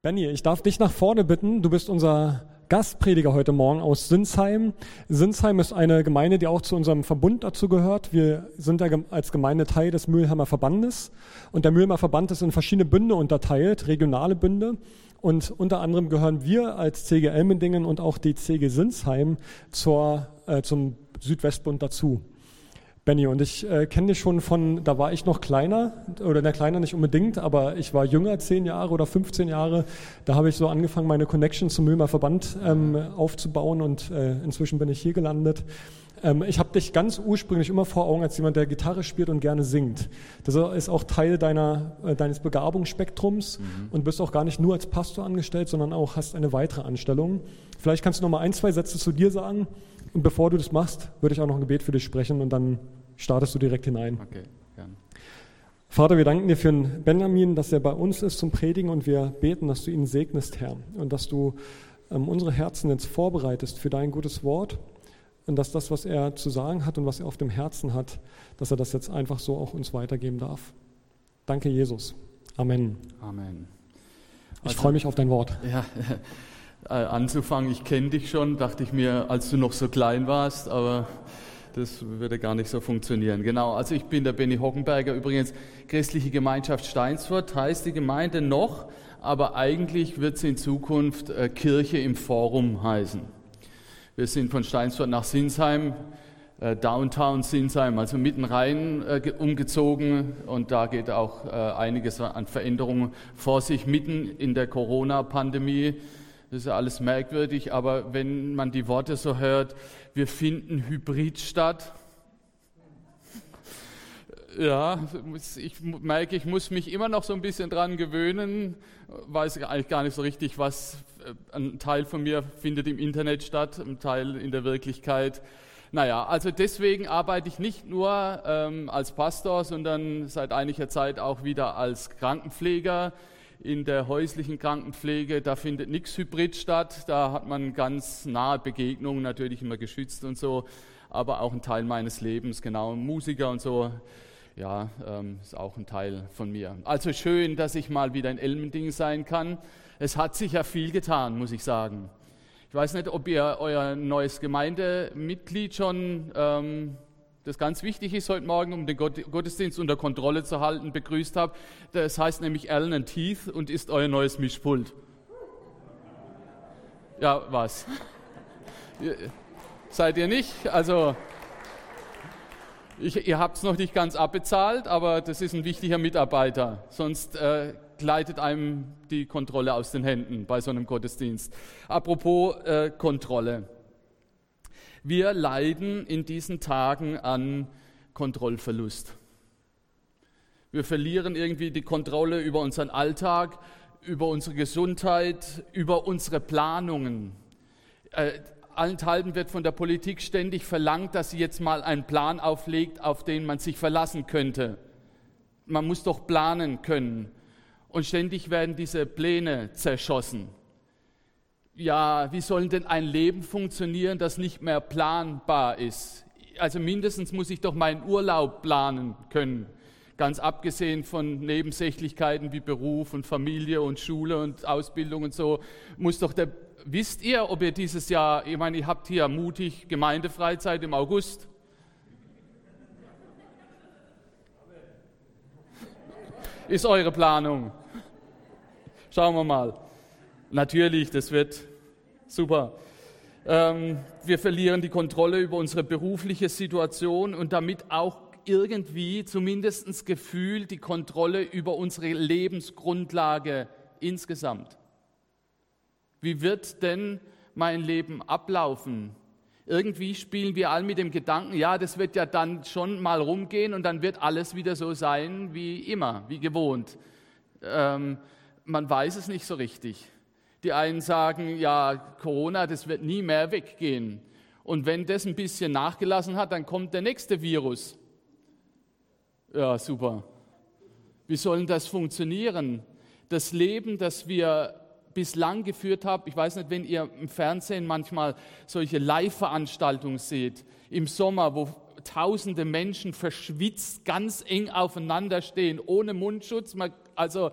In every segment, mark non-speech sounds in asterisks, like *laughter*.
Benny, ich darf dich nach vorne bitten. Du bist unser Gastprediger heute Morgen aus Sinsheim. Sinsheim ist eine Gemeinde, die auch zu unserem Verbund dazu gehört. Wir sind als Gemeinde Teil des Mühlheimer Verbandes und der Mühlheimer Verband ist in verschiedene Bünde unterteilt, regionale Bünde. Und unter anderem gehören wir als CG Elmendingen und auch die CG Sinsheim zur, äh, zum Südwestbund dazu. Benny, und ich äh, kenne dich schon von, da war ich noch kleiner, oder der kleiner nicht unbedingt, aber ich war jünger, zehn Jahre oder 15 Jahre. Da habe ich so angefangen, meine Connection zum Mömer Verband ähm, aufzubauen und äh, inzwischen bin ich hier gelandet. Ähm, ich habe dich ganz ursprünglich immer vor Augen als jemand, der Gitarre spielt und gerne singt. Das ist auch Teil deiner, äh, deines Begabungsspektrums mhm. und bist auch gar nicht nur als Pastor angestellt, sondern auch hast eine weitere Anstellung. Vielleicht kannst du noch mal ein, zwei Sätze zu dir sagen. Und bevor du das machst, würde ich auch noch ein Gebet für dich sprechen und dann startest du direkt hinein. Okay, gern. Vater, wir danken dir für den Benjamin, dass er bei uns ist zum Predigen und wir beten, dass du ihn segnest, Herr, und dass du ähm, unsere Herzen jetzt vorbereitest für dein gutes Wort und dass das, was er zu sagen hat und was er auf dem Herzen hat, dass er das jetzt einfach so auch uns weitergeben darf. Danke, Jesus. Amen. Amen. Ich also, freue mich auf dein Wort. Ja, *laughs* äh, anzufangen, ich kenne dich schon, dachte ich mir, als du noch so klein warst, aber das würde gar nicht so funktionieren. Genau, also ich bin der Benny Hockenberger, übrigens christliche Gemeinschaft Steinsfurt, heißt die Gemeinde noch, aber eigentlich wird sie in Zukunft äh, Kirche im Forum heißen. Wir sind von Steinsfurt nach Sinsheim, äh, Downtown Sinsheim, also mitten rein äh, umgezogen und da geht auch einiges an Veränderungen vor sich, mitten in der Corona-Pandemie das ist ja alles merkwürdig, aber wenn man die Worte so hört, wir finden Hybrid statt. Ja, ich merke, ich muss mich immer noch so ein bisschen dran gewöhnen, weiß eigentlich gar nicht so richtig, was äh, ein Teil von mir findet im Internet statt, ein Teil in der Wirklichkeit. Naja, also deswegen arbeite ich nicht nur ähm, als Pastor, sondern seit einiger Zeit auch wieder als Krankenpfleger in der häuslichen Krankenpflege, da findet nichts Hybrid statt, da hat man ganz nahe Begegnungen, natürlich immer geschützt und so, aber auch ein Teil meines Lebens, genau, Musiker und so, ja, ähm, ist auch ein Teil von mir. Also schön, dass ich mal wieder in Elmending sein kann. Es hat sich ja viel getan, muss ich sagen. Ich weiß nicht, ob ihr euer neues Gemeindemitglied schon ähm, das ganz wichtig ist heute Morgen, um den Gottesdienst unter Kontrolle zu halten, begrüßt habe. Das heißt nämlich Allen Teeth und ist euer neues Mischpult. Ja, was? *laughs* Seid ihr nicht? Also, ich, ihr habt es noch nicht ganz abbezahlt, aber das ist ein wichtiger Mitarbeiter. Sonst äh, gleitet einem die Kontrolle aus den Händen bei so einem Gottesdienst. Apropos äh, Kontrolle. Wir leiden in diesen Tagen an Kontrollverlust. Wir verlieren irgendwie die Kontrolle über unseren Alltag, über unsere Gesundheit, über unsere Planungen. Äh, allenthalben wird von der Politik ständig verlangt, dass sie jetzt mal einen Plan auflegt, auf den man sich verlassen könnte. Man muss doch planen können. Und ständig werden diese Pläne zerschossen ja, wie soll denn ein Leben funktionieren, das nicht mehr planbar ist? Also mindestens muss ich doch meinen Urlaub planen können. Ganz abgesehen von Nebensächlichkeiten wie Beruf und Familie und Schule und Ausbildung und so, muss doch der, wisst ihr, ob ihr dieses Jahr, ich meine, ihr habt hier mutig Gemeindefreizeit im August? Ist eure Planung? Schauen wir mal. Natürlich, das wird super. Ähm, wir verlieren die Kontrolle über unsere berufliche Situation und damit auch irgendwie zumindest gefühlt die Kontrolle über unsere Lebensgrundlage insgesamt. Wie wird denn mein Leben ablaufen? Irgendwie spielen wir all mit dem Gedanken, ja, das wird ja dann schon mal rumgehen und dann wird alles wieder so sein wie immer, wie gewohnt. Ähm, man weiß es nicht so richtig. Die einen sagen, ja, Corona, das wird nie mehr weggehen. Und wenn das ein bisschen nachgelassen hat, dann kommt der nächste Virus. Ja, super. Wie soll das funktionieren? Das Leben, das wir bislang geführt haben, ich weiß nicht, wenn ihr im Fernsehen manchmal solche Live-Veranstaltungen seht, im Sommer, wo tausende Menschen verschwitzt ganz eng aufeinander stehen, ohne Mundschutz, also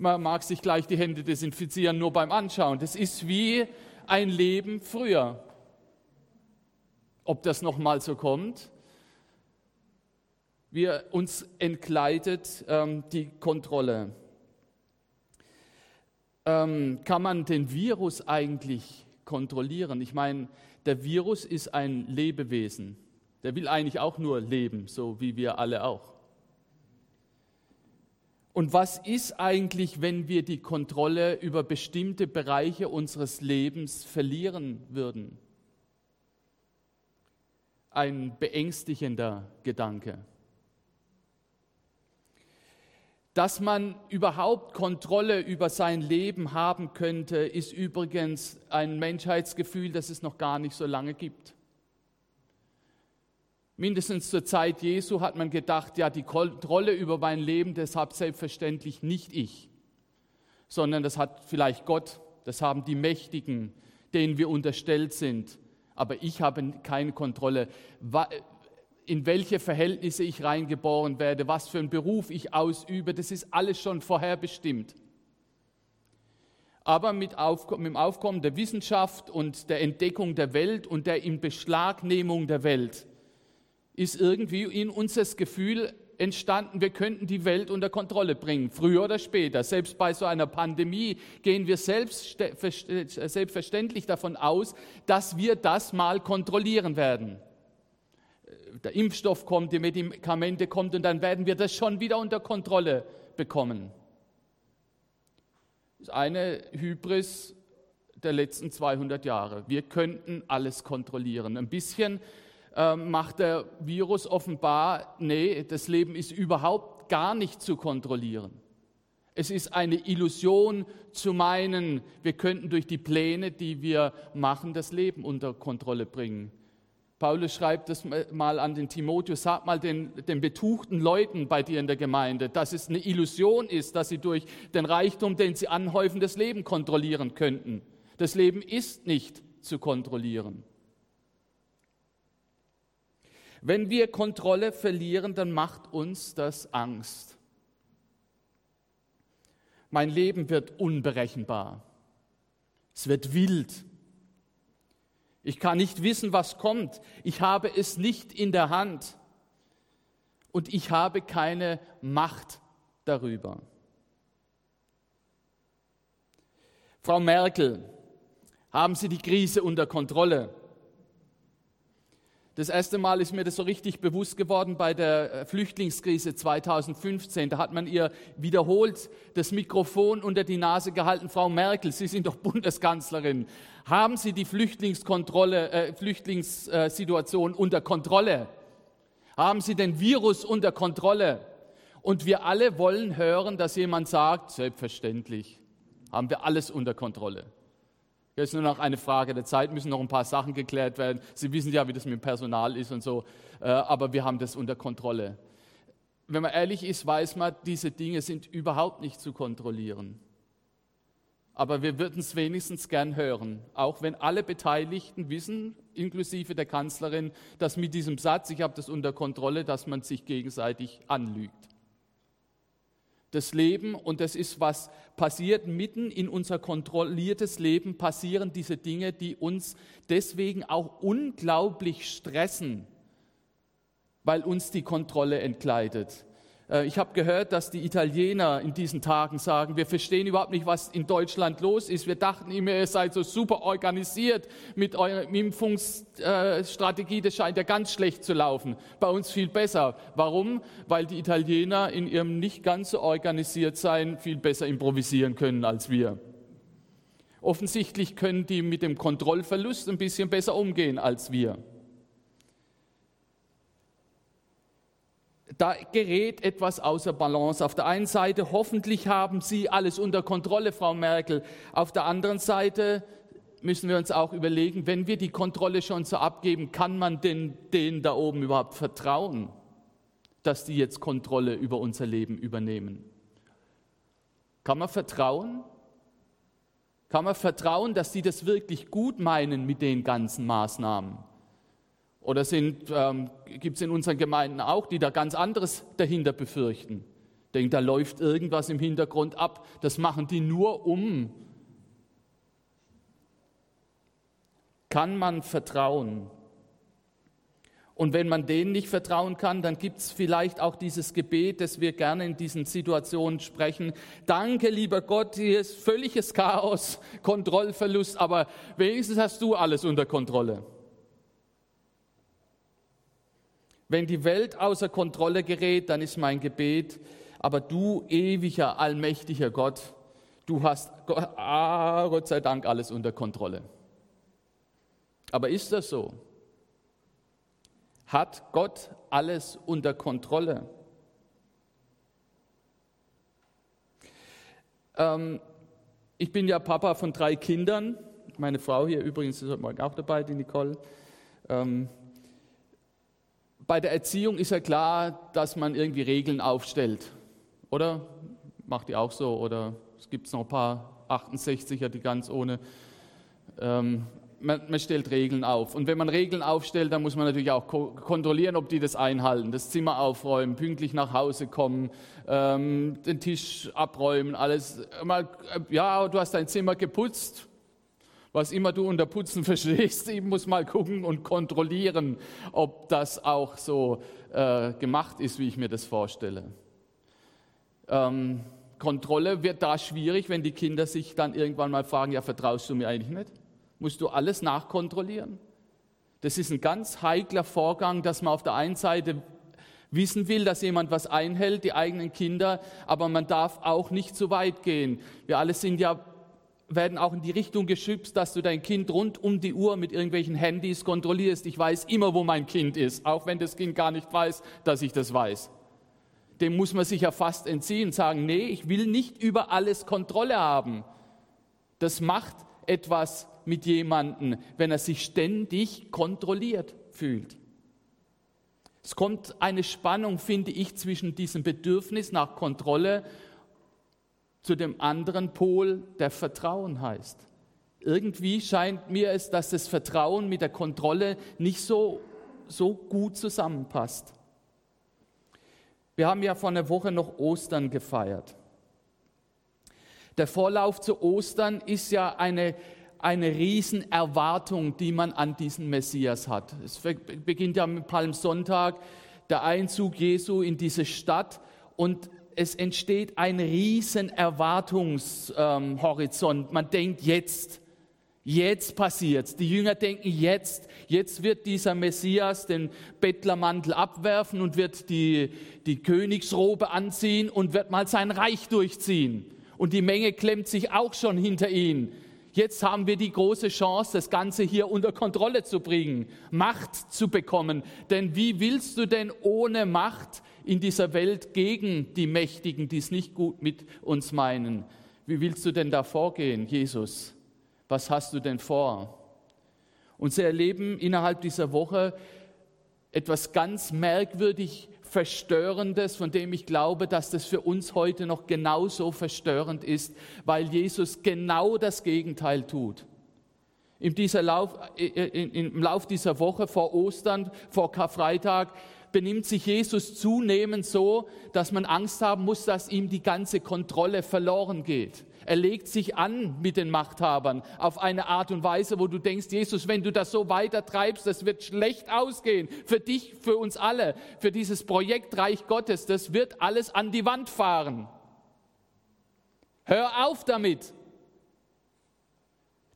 Man mag sich gleich die Hände desinfizieren, nur beim Anschauen. Das ist wie ein Leben früher. Ob das nochmal so kommt? Wir uns entkleidet ähm, die Kontrolle. Ähm, kann man den Virus eigentlich kontrollieren? Ich meine, der Virus ist ein Lebewesen. Der will eigentlich auch nur leben, so wie wir alle auch. Und was ist eigentlich, wenn wir die Kontrolle über bestimmte Bereiche unseres Lebens verlieren würden? Ein beängstigender Gedanke. Dass man überhaupt Kontrolle über sein Leben haben könnte, ist übrigens ein Menschheitsgefühl, das es noch gar nicht so lange gibt. Mindestens zur Zeit Jesu hat man gedacht, ja, die Kontrolle über mein Leben, das habe selbstverständlich nicht ich, sondern das hat vielleicht Gott, das haben die Mächtigen, denen wir unterstellt sind. Aber ich habe keine Kontrolle. In welche Verhältnisse ich reingeboren werde, was für einen Beruf ich ausübe, das ist alles schon vorherbestimmt. Aber mit, Aufkommen, mit dem Aufkommen der Wissenschaft und der Entdeckung der Welt und der Inbeschlagnehmung der Welt ist irgendwie in uns das Gefühl entstanden, wir könnten die Welt unter Kontrolle bringen, früher oder später. Selbst bei so einer Pandemie gehen wir selbstverständlich davon aus, dass wir das mal kontrollieren werden. Der Impfstoff kommt, die Medikamente kommen und dann werden wir das schon wieder unter Kontrolle bekommen. Das ist eine Hybris der letzten 200 Jahre. Wir könnten alles kontrollieren. Ein bisschen ähm, macht der Virus offenbar, nee, das Leben ist überhaupt gar nicht zu kontrollieren. Es ist eine Illusion zu meinen, wir könnten durch die Pläne, die wir machen, das Leben unter Kontrolle bringen. Paulus schreibt das mal an den Timotheus, sag mal den, den betuchten Leuten bei dir in der Gemeinde, dass es eine Illusion ist, dass sie durch den Reichtum, den sie anhäufen, das Leben kontrollieren könnten. Das Leben ist nicht zu kontrollieren. Wenn wir Kontrolle verlieren, dann macht uns das Angst. Mein Leben wird unberechenbar. Es wird wild. Ich kann nicht wissen, was kommt. Ich habe es nicht in der Hand. Und ich habe keine Macht darüber. Frau Merkel, haben Sie die Krise unter Kontrolle? Das erste Mal ist mir das so richtig bewusst geworden bei der äh, Flüchtlingskrise 2015. Da hat man ihr wiederholt das Mikrofon unter die Nase gehalten. Frau Merkel, Sie sind doch *laughs* Bundeskanzlerin. Haben Sie die Flüchtlingskontrolle, äh, Flüchtlingssituation unter Kontrolle? Haben Sie den Virus unter Kontrolle? Und wir alle wollen hören, dass jemand sagt, selbstverständlich haben wir alles unter Kontrolle. Es ist nur noch eine Frage der Zeit, müssen noch ein paar Sachen geklärt werden. Sie wissen ja, wie das mit dem Personal ist und so, äh, aber wir haben das unter Kontrolle. Wenn man ehrlich ist, weiß man, diese Dinge sind überhaupt nicht zu kontrollieren. Aber wir würden es wenigstens gern hören, auch wenn alle Beteiligten wissen, inklusive der Kanzlerin, dass mit diesem Satz, ich habe das unter Kontrolle, dass man sich gegenseitig anlügt das Leben und das ist, was passiert mitten in unser kontrolliertes Leben, passieren diese Dinge, die uns deswegen auch unglaublich stressen, weil uns die Kontrolle entkleidet. Äh, ich habe gehört, dass die Italiener in diesen Tagen sagen, wir verstehen überhaupt nicht, was in Deutschland los ist. Wir dachten immer, ihr seid so super organisiert mit eurer Impfungsstrategie. Das scheint ja ganz schlecht zu laufen. Bei uns viel besser. Warum? Weil die Italiener in ihrem nicht ganz so organisiert sein viel besser improvisieren können als wir. Offensichtlich können die mit dem Kontrollverlust ein bisschen besser umgehen als wir. Da gerät etwas außer Balance. Auf der einen Seite, hoffentlich haben Sie alles unter Kontrolle, Frau Merkel. Auf der anderen Seite müssen wir uns auch überlegen, wenn wir die Kontrolle schon so abgeben, kann man denn denen da oben überhaupt vertrauen, dass die jetzt Kontrolle über unser Leben übernehmen? Kann man vertrauen? Kann man vertrauen, dass sie das wirklich gut meinen mit den ganzen Maßnahmen? Oder ähm, gibt es in unseren Gemeinden auch, die da ganz anderes dahinter befürchten? Denkt, da läuft irgendwas im Hintergrund ab. Das machen die nur um. Kann man vertrauen? Und wenn man denen nicht vertrauen kann, dann gibt es vielleicht auch dieses Gebet, das wir gerne in diesen Situationen sprechen. Danke, lieber Gott, hier ist völliges Chaos, Kontrollverlust, aber wenigstens hast du alles unter Kontrolle. Wenn die Welt außer Kontrolle gerät, dann ist mein Gebet, aber du ewiger, allmächtiger Gott, du hast ah, Gott sei Dank alles unter Kontrolle. Aber ist das so? Hat Gott alles unter Kontrolle? Ähm, ich bin ja Papa von drei Kindern. Meine Frau hier übrigens ist heute Morgen auch dabei, die Nicole. Ähm, bei der Erziehung ist ja klar, dass man irgendwie Regeln aufstellt. Oder? Macht ihr auch so? Oder es gibt noch ein paar 68er, die ganz ohne ähm, man, man, stellt Regeln auf. Und wenn man Regeln aufstellt, dann muss man natürlich auch ko kontrollieren, ob die das einhalten. Das Zimmer aufräumen, pünktlich nach Hause kommen, ähm, den Tisch abräumen, alles. Mal, ja, du hast dein Zimmer geputzt. Was immer du unter Putzen *laughs* verstehst, ich muss mal gucken und kontrollieren, ob das auch so äh, gemacht ist, wie ich mir das vorstelle. Ähm, Kontrolle wird da schwierig, wenn die Kinder sich dann irgendwann mal fragen, ja, vertraust du mir eigentlich nicht? musst du alles nachkontrollieren. Das ist ein ganz heikler Vorgang, dass man auf der einen Seite wissen will, dass jemand was einhält, die eigenen Kinder, aber man darf auch nicht zu weit gehen. Wir alle sind ja werden auch in die Richtung geschützt, dass du dein Kind rund um die Uhr mit irgendwelchen Handys kontrollierst. Ich weiß immer, wo mein Kind ist, auch wenn das Kind gar nicht weiß, dass ich das weiß. Dem muss man sich ja fast entziehen, sagen, nee, ich will nicht über alles Kontrolle haben. Das macht etwas mit jemandem, wenn er sich ständig kontrolliert fühlt. Es kommt eine Spannung, finde ich, zwischen diesem Bedürfnis nach Kontrolle zu dem anderen Pol, der Vertrauen heißt. Irgendwie scheint mir es, dass das Vertrauen mit der Kontrolle nicht so, so gut zusammenpasst. Wir haben ja vor einer Woche noch Ostern gefeiert. Der Vorlauf zu Ostern ist ja eine eine Riesenerwartung, die man an diesen Messias hat. Es beginnt ja mit Palmsonntag, der Einzug Jesu in diese Stadt und es entsteht ein Riesenerwartungshorizont. Ähm, man denkt jetzt, jetzt passiert's. Die Jünger denken jetzt, jetzt wird dieser Messias den Bettlermantel abwerfen und wird die, die Königsrobe anziehen und wird mal sein Reich durchziehen. Und die Menge klemmt sich auch schon hinter ihn. Jetzt haben wir die große Chance, das Ganze hier unter Kontrolle zu bringen, Macht zu bekommen. Denn wie willst du denn ohne Macht in dieser Welt gegen die Mächtigen, die es nicht gut mit uns meinen? Wie willst du denn da vorgehen, Jesus? Was hast du denn vor? Und sie erleben innerhalb dieser Woche etwas ganz merkwürdig Verstörendes, von dem ich glaube, dass das für uns heute noch genauso verstörend ist, weil Jesus genau das Gegenteil tut. In dieser Lauf, Im Lauf dieser Woche vor Ostern, vor Karfreitag, benimmt sich Jesus zunehmend so, dass man Angst haben muss, dass ihm die ganze Kontrolle verloren geht. Er legt sich an mit den Machthabern auf eine Art und Weise, wo du denkst, Jesus, wenn du das so weiter treibst, das wird schlecht ausgehen. Für dich, für uns alle, für dieses Projekt Reich Gottes, das wird alles an die Wand fahren. Hör auf damit.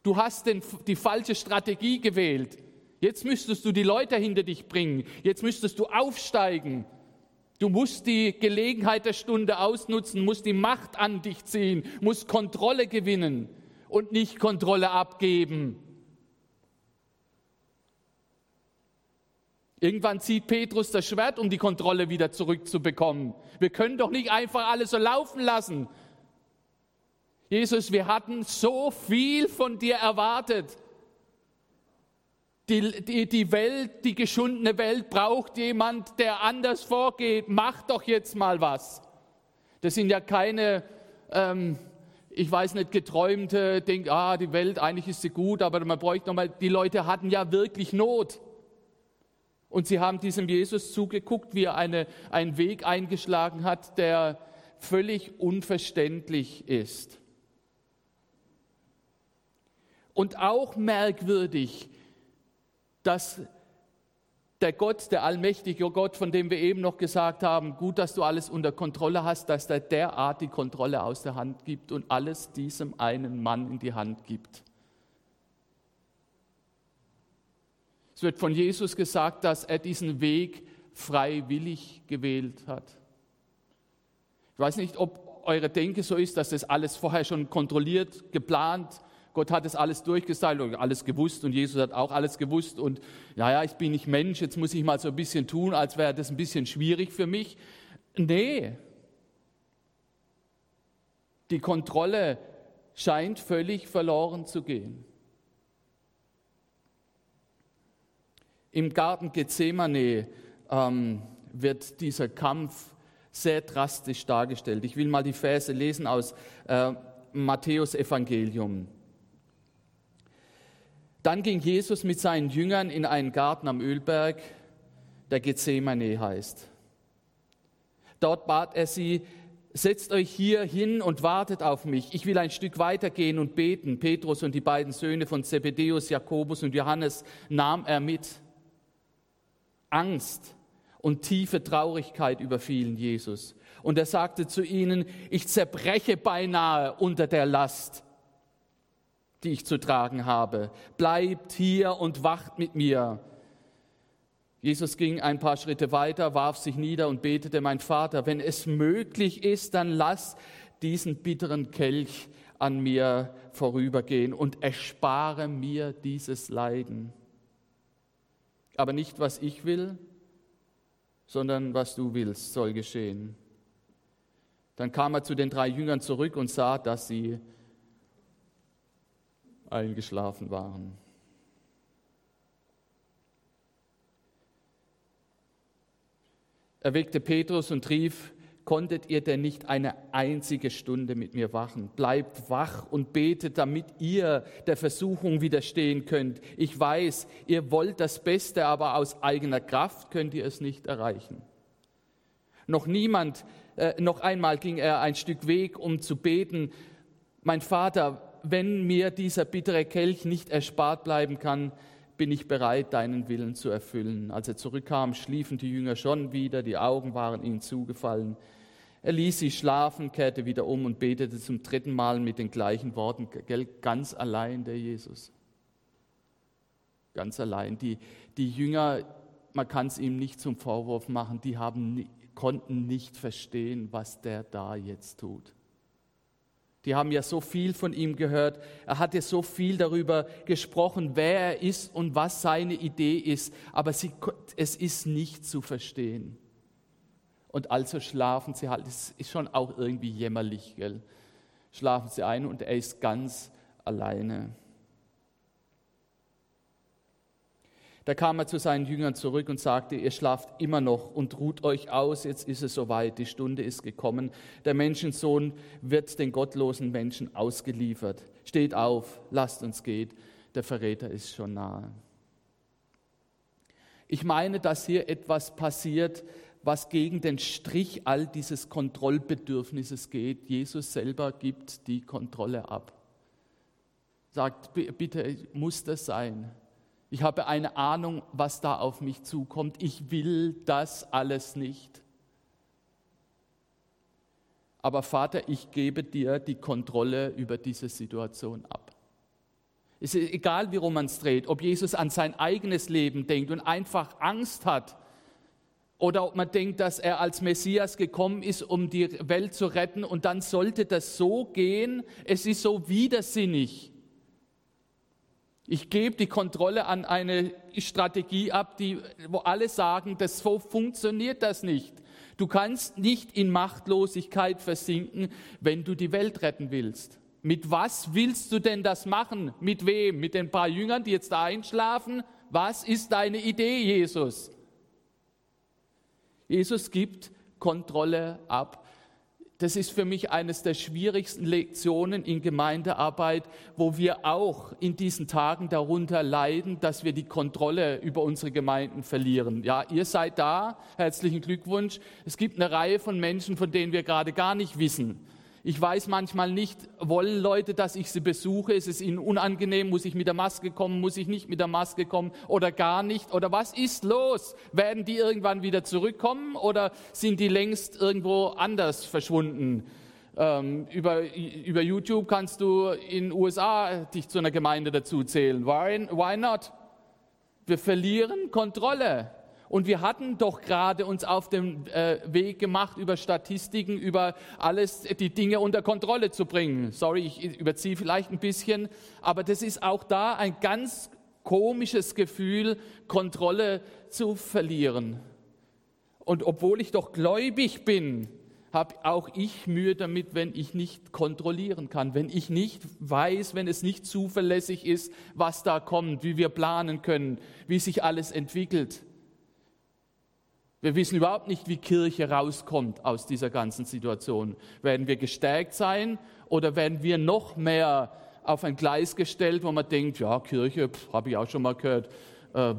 Du hast den, die falsche Strategie gewählt. Jetzt müsstest du die Leute hinter dich bringen. Jetzt müsstest du aufsteigen. Du musst die Gelegenheit der Stunde ausnutzen, musst die Macht an dich ziehen, musst Kontrolle gewinnen und nicht Kontrolle abgeben. Irgendwann zieht Petrus das Schwert, um die Kontrolle wieder zurückzubekommen. Wir können doch nicht einfach alles so laufen lassen. Jesus, wir hatten so viel von dir erwartet. Die, die, die Welt, die geschundene Welt braucht jemand, der anders vorgeht. Mach doch jetzt mal was. Das sind ja keine, ähm, ich weiß nicht, geträumte, denk, ah, die Welt, eigentlich ist sie gut, aber man bräuchte nochmal, die Leute hatten ja wirklich Not. Und sie haben diesem Jesus zugeguckt, wie er eine, einen Weg eingeschlagen hat, der völlig unverständlich ist. Und auch merkwürdig, dass der Gott, der allmächtige Gott, von dem wir eben noch gesagt haben, gut, dass du alles unter Kontrolle hast, dass er derart die Kontrolle aus der Hand gibt und alles diesem einen Mann in die Hand gibt. Es wird von Jesus gesagt, dass er diesen Weg freiwillig gewählt hat. Ich weiß nicht, ob eure Denke so ist, dass das alles vorher schon kontrolliert, geplant, Gott hat es alles durchgestylt und alles gewusst und Jesus hat auch alles gewusst und naja, ich bin nicht Mensch, jetzt muss ich mal so ein bisschen tun, als wäre das ein bisschen schwierig für mich. Nee, die Kontrolle scheint völlig verloren zu gehen. Im Garten Gethsemane ähm, wird dieser Kampf sehr drastisch dargestellt. Ich will mal die Verse lesen aus äh, Matthäus Evangelium. Dann ging Jesus mit seinen Jüngern in einen Garten am Ölberg, der Gethsemane heißt. Dort bat er sie, setzt euch hier hin und wartet auf mich. Ich will ein Stück weitergehen und beten. Petrus und die beiden Söhne von Zebedeus, Jakobus und Johannes nahm er mit. Angst und tiefe Traurigkeit überfielen Jesus. Und er sagte zu ihnen, ich zerbreche beinahe unter der Last die ich zu tragen habe. Bleibt hier und wacht mit mir. Jesus ging ein paar Schritte weiter, warf sich nieder und betete, mein Vater, wenn es möglich ist, dann lass diesen bitteren Kelch an mir vorübergehen und erspare mir dieses Leiden. Aber nicht, was ich will, sondern was du willst, soll geschehen. Dann kam er zu den drei Jüngern zurück und sah, dass sie eingeschlafen waren. Er weckte Petrus und rief, konntet ihr denn nicht eine einzige Stunde mit mir wachen? Bleibt wach und betet, damit ihr der Versuchung widerstehen könnt. Ich weiß, ihr wollt das Beste, aber aus eigener Kraft könnt ihr es nicht erreichen. Noch niemand, äh, noch einmal ging er ein Stück Weg, um zu beten, mein Vater, wenn mir dieser bittere Kelch nicht erspart bleiben kann, bin ich bereit, deinen Willen zu erfüllen. Als er zurückkam, schliefen die Jünger schon wieder, die Augen waren ihnen zugefallen. Er ließ sie schlafen, kehrte wieder um und betete zum dritten Mal mit den gleichen Worten, ganz allein der Jesus. Ganz allein. Die, die Jünger, man kann es ihm nicht zum Vorwurf machen, die haben, konnten nicht verstehen, was der da jetzt tut. Die haben ja so viel von ihm gehört. Er hat ja so viel darüber gesprochen, wer er ist und was seine Idee ist. Aber sie, es ist nicht zu verstehen. Und also schlafen sie halt. Das ist schon auch irgendwie jämmerlich, gell? Schlafen sie ein und er ist ganz alleine. Da kam er zu seinen Jüngern zurück und sagte, ihr schlaft immer noch und ruht euch aus, jetzt ist es soweit, die Stunde ist gekommen. Der Menschensohn wird den gottlosen Menschen ausgeliefert. Steht auf, lasst uns gehen, der Verräter ist schon nahe. Ich meine, dass hier etwas passiert, was gegen den Strich all dieses Kontrollbedürfnisses geht. Jesus selber gibt die Kontrolle ab. Sagt, bitte, muss das sein? Ich habe eine Ahnung, was da auf mich zukommt. Ich will das alles nicht. Aber Vater, ich gebe dir die Kontrolle über diese Situation ab. Es ist egal, wie rum man es dreht, ob Jesus an sein eigenes Leben denkt und einfach Angst hat oder ob man denkt, dass er als Messias gekommen ist, um die Welt zu retten und dann sollte das so gehen. Es ist so widersinnig. Ich gebe die Kontrolle an eine Strategie ab, die, wo alle sagen, das so funktioniert das nicht. Du kannst nicht in Machtlosigkeit versinken, wenn du die Welt retten willst. Mit was willst du denn das machen? Mit wem? Mit den paar Jüngern, die jetzt da einschlafen? Was ist deine Idee, Jesus? Jesus gibt Kontrolle ab. Das ist für mich eines der schwierigsten Lektionen in Gemeindearbeit, wo wir auch in diesen Tagen darunter leiden, dass wir die Kontrolle über unsere Gemeinden verlieren. Ja, ihr seid da, herzlichen Glückwunsch. Es gibt eine Reihe von Menschen, von denen wir gerade gar nicht wissen, ich weiß manchmal nicht, wollen Leute, dass ich sie besuche? Ist es ihnen unangenehm? Muss ich mit der Maske kommen? Muss ich nicht mit der Maske kommen? Oder gar nicht? Oder was ist los? Werden die irgendwann wieder zurückkommen? Oder sind die längst irgendwo anders verschwunden? Ähm, über, über YouTube kannst du in USA dich zu einer Gemeinde dazu zählen. Why, why not? Wir verlieren Kontrolle. Und wir hatten doch gerade uns auf den äh, Weg gemacht, über Statistiken, über alles, die Dinge unter Kontrolle zu bringen. Sorry, ich überziehe vielleicht ein bisschen, aber das ist auch da ein ganz komisches Gefühl, Kontrolle zu verlieren. Und obwohl ich doch gläubig bin, habe auch ich Mühe damit, wenn ich nicht kontrollieren kann, wenn ich nicht weiß, wenn es nicht zuverlässig ist, was da kommt, wie wir planen können, wie sich alles entwickelt. Wir wissen überhaupt nicht, wie Kirche rauskommt aus dieser ganzen Situation. Werden wir gestärkt sein oder werden wir noch mehr auf ein Gleis gestellt, wo man denkt, ja, Kirche, habe ich auch schon mal gehört, äh,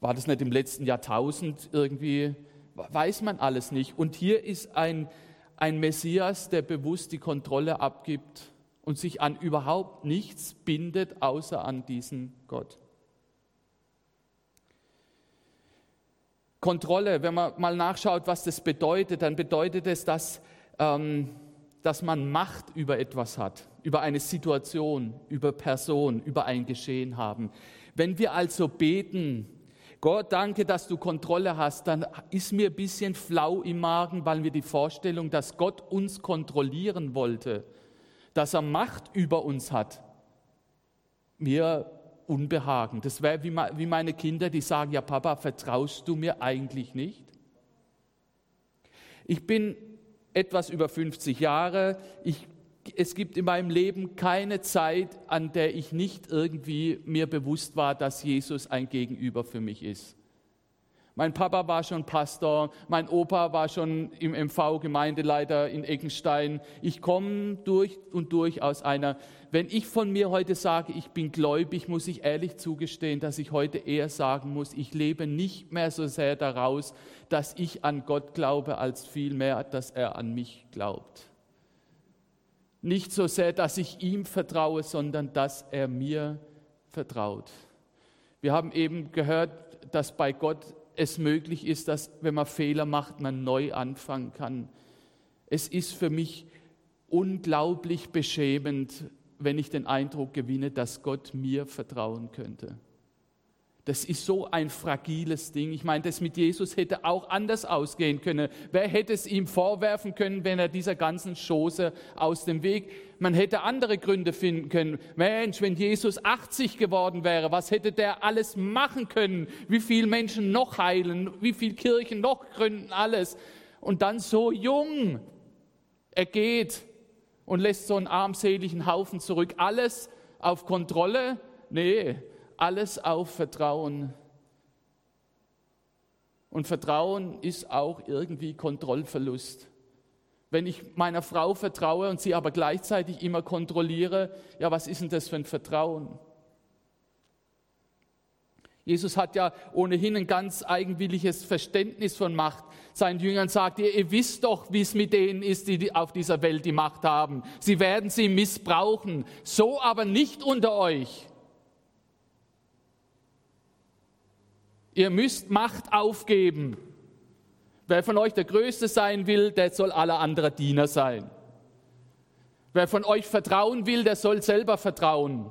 war das nicht im letzten Jahrtausend irgendwie? Weiß man alles nicht. Und hier ist ein, ein Messias, der bewusst die Kontrolle abgibt und sich an überhaupt nichts bindet, außer an diesen Gott. Kontrolle, wenn man mal nachschaut, was das bedeutet, dann bedeutet es, dass, ähm, dass man Macht über etwas hat, über eine Situation, über Person, über ein Geschehen haben. Wenn wir also beten, Gott, danke, dass du Kontrolle hast, dann ist mir ein bisschen flau im Magen, weil wir die Vorstellung, dass Gott uns kontrollieren wollte, dass er Macht über uns hat, mir Unbehagen. Das wäre wie, wie meine Kinder, die sagen, ja Papa, vertraust du mir eigentlich nicht? Ich bin etwas über 50 Jahre. Ich, es gibt in meinem Leben keine Zeit, an der ich nicht irgendwie mir bewusst war, dass Jesus ein Gegenüber für mich ist. Mein Papa war schon Pastor, mein Opa war schon im MV Gemeindeleiter in Eckenstein. Ich komme durch und durch aus einer, wenn ich von mir heute sage, ich bin gläubig, muss ich ehrlich zugestehen, dass ich heute eher sagen muss, ich lebe nicht mehr so sehr daraus, dass ich an Gott glaube, als vielmehr, dass er an mich glaubt. Nicht so sehr, dass ich ihm vertraue, sondern dass er mir vertraut. Wir haben eben gehört, dass bei Gott es möglich ist, dass wenn man Fehler macht, man neu anfangen kann. Es ist für mich unglaublich beschämend, wenn ich den Eindruck gewinne, dass Gott mir vertrauen könnte. Das ist so ein fragiles Ding. Ich meine, das mit Jesus hätte auch anders ausgehen können. Wer hätte es ihm vorwerfen können, wenn er dieser ganzen Chose aus dem Weg? Man hätte andere Gründe finden können. Mensch, wenn Jesus 80 geworden wäre, was hätte der alles machen können? Wie viele Menschen noch heilen? Wie viele Kirchen noch gründen? Alles. Und dann so jung. Er geht und lässt so einen armseligen Haufen zurück. Alles auf Kontrolle? Nee, alles auf Vertrauen. Und Vertrauen ist auch irgendwie Kontrollverlust. Wenn ich meiner Frau vertraue und sie aber gleichzeitig immer kontrolliere, ja, was ist denn das für ein Vertrauen? Jesus hat ja ohnehin ein ganz eigenwilliges Verständnis von Macht. Seinen Jüngern sagt ihr, ihr wisst doch, wie es mit denen ist, die auf dieser Welt die Macht haben. Sie werden sie missbrauchen, so aber nicht unter euch. Ihr müsst Macht aufgeben. Wer von euch der Größte sein will, der soll aller anderer Diener sein. Wer von euch vertrauen will, der soll selber vertrauen.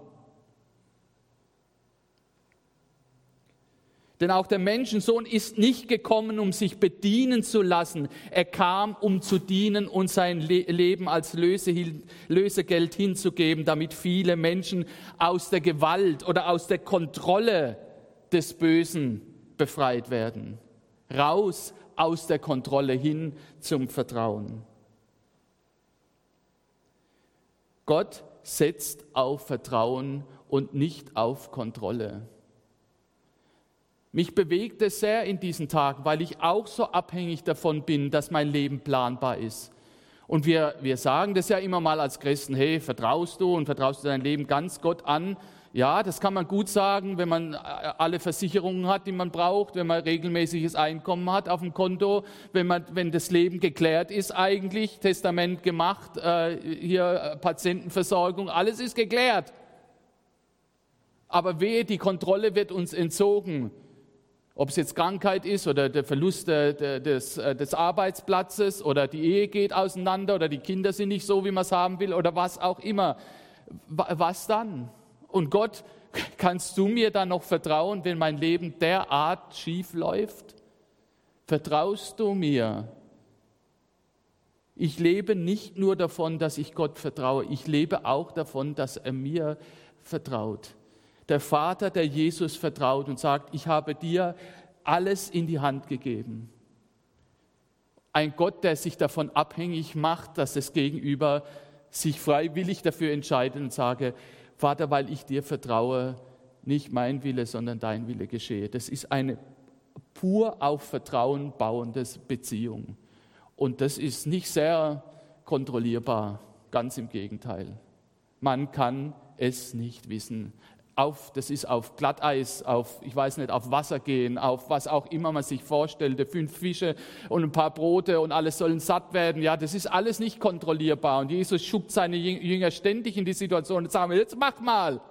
Denn auch der Menschensohn ist nicht gekommen, um sich bedienen zu lassen. Er kam, um zu dienen und sein Leben als Lösegeld hinzugeben, damit viele Menschen aus der Gewalt oder aus der Kontrolle des Bösen befreit werden. Raus aus der Kontrolle hin zum Vertrauen. Gott setzt auf Vertrauen und nicht auf Kontrolle. Mich bewegt es sehr in diesen Tagen, weil ich auch so abhängig davon bin, dass mein Leben planbar ist. Und wir, wir sagen das ja immer mal als Christen, hey, vertraust du und vertraust du dein Leben ganz Gott an? Ja, das kann man gut sagen, wenn man äh, alle Versicherungen hat, die man braucht, wenn man regelmäßiges Einkommen hat auf dem Konto, wenn, man, wenn das Leben geklärt ist eigentlich, Testament gemacht, äh, hier äh, Patientenversorgung, alles ist geklärt. Aber wehe, die Kontrolle wird uns entzogen. Ob es jetzt Krankheit ist oder der Verlust des, äh, des Arbeitsplatzes oder die Ehe geht auseinander oder die Kinder sind nicht so, wie man es haben will oder was auch immer. Was dann? Und Gott, kannst du mir dann noch vertrauen, wenn mein Leben derart schief läuft? Vertraust du mir? Ich lebe nicht nur davon, dass ich Gott vertraue, ich lebe auch davon, dass er mir vertraut. Der Vater, der Jesus vertraut und sagt, ich habe dir alles in die Hand gegeben. Ein Gott, der sich davon abhängig macht, dass das Gegenüber sich freiwillig dafür entscheidet und sage, Vater, weil ich dir vertraue, nicht mein Wille, sondern dein Wille geschehe. Das ist eine pur auf Vertrauen bauende Beziehung. Und das ist nicht sehr kontrollierbar, ganz im Gegenteil. Man kann es nicht wissen auf, das ist auf Glatteis, auf, ich weiß nicht, auf Wasser gehen, auf was auch immer man sich vorstellte, fünf Fische und ein paar Brote und alles sollen satt werden. Ja, das ist alles nicht kontrollierbar. Und Jesus schubt seine Jünger ständig in die Situation und sagt, jetzt mach mal,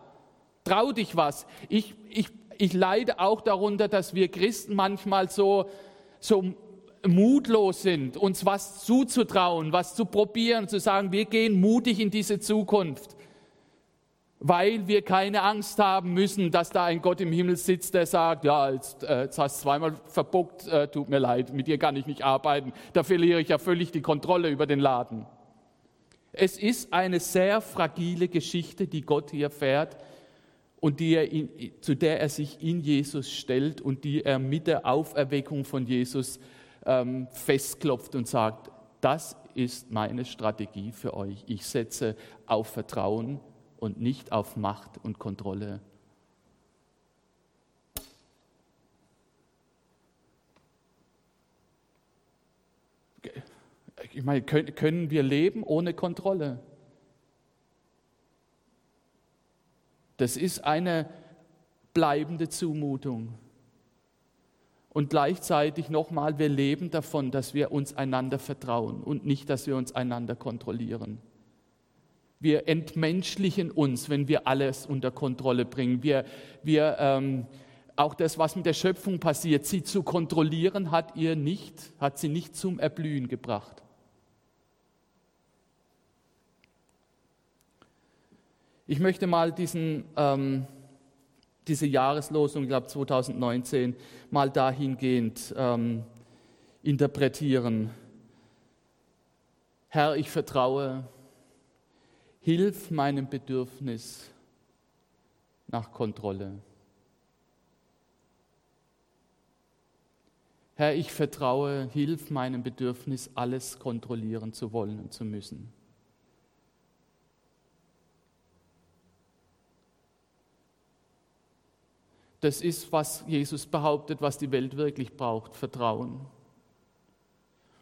trau dich was. Ich, ich, ich leide auch darunter, dass wir Christen manchmal so, so mutlos sind, uns was zuzutrauen, was zu probieren, zu sagen, wir gehen mutig in diese Zukunft weil wir keine Angst haben müssen, dass da ein Gott im Himmel sitzt, der sagt, ja, jetzt, äh, jetzt hast du zweimal verbuckt, äh, tut mir leid, mit dir kann ich nicht arbeiten, da verliere ich ja völlig die Kontrolle über den Laden. Es ist eine sehr fragile Geschichte, die Gott hier fährt und die er in, zu der er sich in Jesus stellt und die er mit der Auferweckung von Jesus ähm, festklopft und sagt, das ist meine Strategie für euch. Ich setze auf Vertrauen und nicht auf Macht und Kontrolle. Ich meine, können wir leben ohne Kontrolle? Das ist eine bleibende Zumutung. Und gleichzeitig nochmal, wir leben davon, dass wir uns einander vertrauen und nicht, dass wir uns einander kontrollieren. Wir entmenschlichen uns, wenn wir alles unter Kontrolle bringen. Wir, wir ähm, auch das, was mit der Schöpfung passiert, sie zu kontrollieren, hat ihr nicht, hat sie nicht zum Erblühen gebracht. Ich möchte mal diesen, ähm, diese Jahreslosung, ich glaube 2019, mal dahingehend ähm, interpretieren. Herr, ich vertraue, Hilf meinem Bedürfnis nach Kontrolle. Herr, ich vertraue, hilf meinem Bedürfnis, alles kontrollieren zu wollen und zu müssen. Das ist, was Jesus behauptet, was die Welt wirklich braucht, Vertrauen.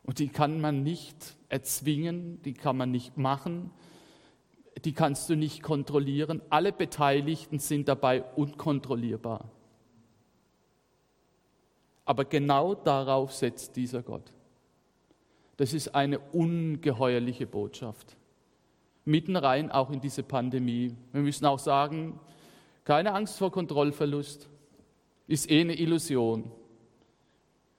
Und die kann man nicht erzwingen, die kann man nicht machen, die kannst du nicht kontrollieren. Alle Beteiligten sind dabei unkontrollierbar. Aber genau darauf setzt dieser Gott. Das ist eine ungeheuerliche Botschaft. Mitten rein auch in diese Pandemie. Wir müssen auch sagen, keine Angst vor Kontrollverlust ist eh eine Illusion.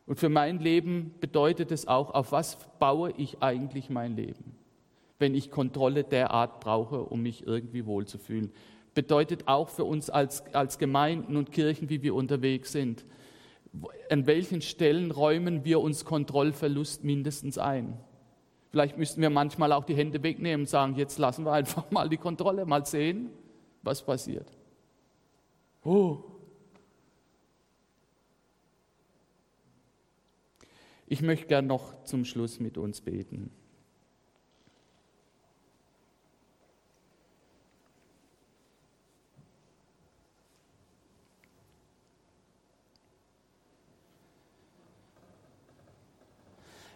Und für mein Leben bedeutet es auch, auf was baue ich eigentlich mein Leben? Wenn ich Kontrolle derart brauche, um mich irgendwie wohlzufühlen. Bedeutet auch für uns als, als Gemeinden und Kirchen, wie wir unterwegs sind. An welchen Stellen räumen wir uns Kontrollverlust mindestens ein? Vielleicht müssten wir manchmal auch die Hände wegnehmen und sagen, jetzt lassen wir einfach mal die Kontrolle, mal sehen, was passiert. Oh. Ich möchte gern noch zum Schluss mit uns beten.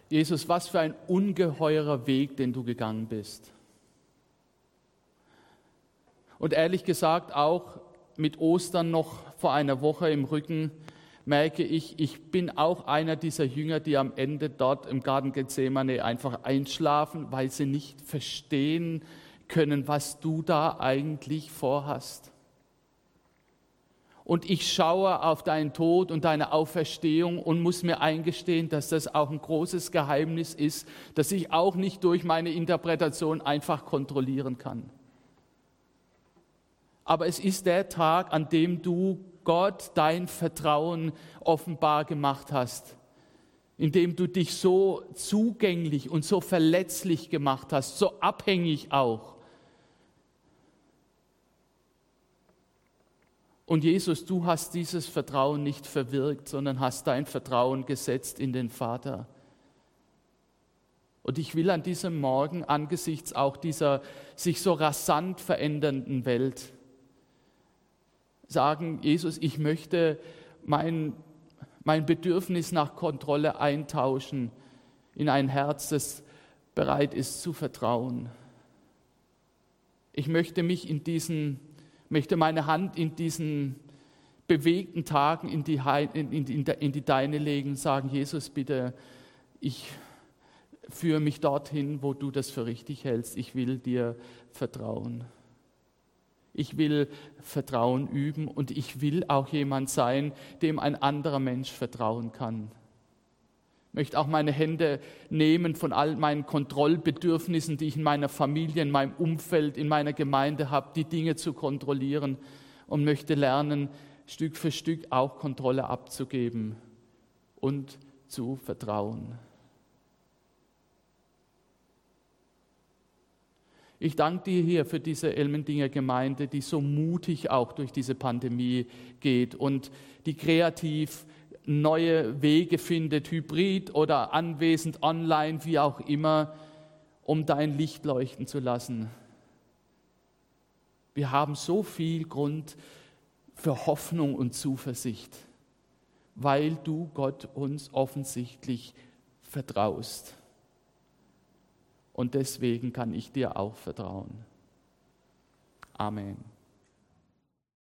Jesus, was für ein ungeheurer Weg, den du gegangen bist. Und ehrlich gesagt, auch mit Ostern noch vor einer Woche im Rücken, merke ich, ich bin auch einer dieser Jünger, die am Ende dort im Garten Gethsemane einfach einschlafen, weil sie nicht verstehen können, was du da eigentlich vorhast. Und ich schaue auf deinen Tod und deine Auferstehung und muss mir eingestehen, dass das auch ein großes Geheimnis ist, das ich auch nicht durch meine Interpretation einfach kontrollieren kann. Aber es ist der Tag, an dem du Gott dein Vertrauen offenbar gemacht hast, indem du dich so zugänglich und so verletzlich gemacht hast, so abhängig auch. Und Jesus, du hast dieses Vertrauen nicht verwirkt, sondern hast dein Vertrauen gesetzt in den Vater. Und ich will an diesem Morgen angesichts auch dieser sich so rasant verändernden Welt sagen, Jesus, ich möchte mein, mein Bedürfnis nach Kontrolle eintauschen in ein Herz, das bereit ist zu vertrauen. Ich möchte mich in diesen, möchte meine Hand in diesen bewegten Tagen in die, in, in, in die Deine legen und sagen, Jesus, bitte, ich führe mich dorthin, wo du das für richtig hältst. Ich will dir vertrauen. Ich will Vertrauen üben und ich will auch jemand sein, dem ein anderer Mensch vertrauen kann. Möchte auch meine Hände nehmen von all meinen Kontrollbedürfnissen, die ich in meiner Familie, in meinem Umfeld, in meiner Gemeinde habe, die Dinge zu kontrollieren und möchte lernen, Stück für Stück auch Kontrolle abzugeben und zu vertrauen. Ich danke dir hier für diese Elmendinger Gemeinde, die so mutig auch durch diese Pandemie geht und die kreativ neue Wege findet, hybrid oder anwesend, online, wie auch immer, um dein Licht leuchten zu lassen. Wir haben so viel Grund für Hoffnung und Zuversicht, weil du Gott uns offensichtlich vertraust. Und deswegen kann ich dir auch vertrauen. Amen.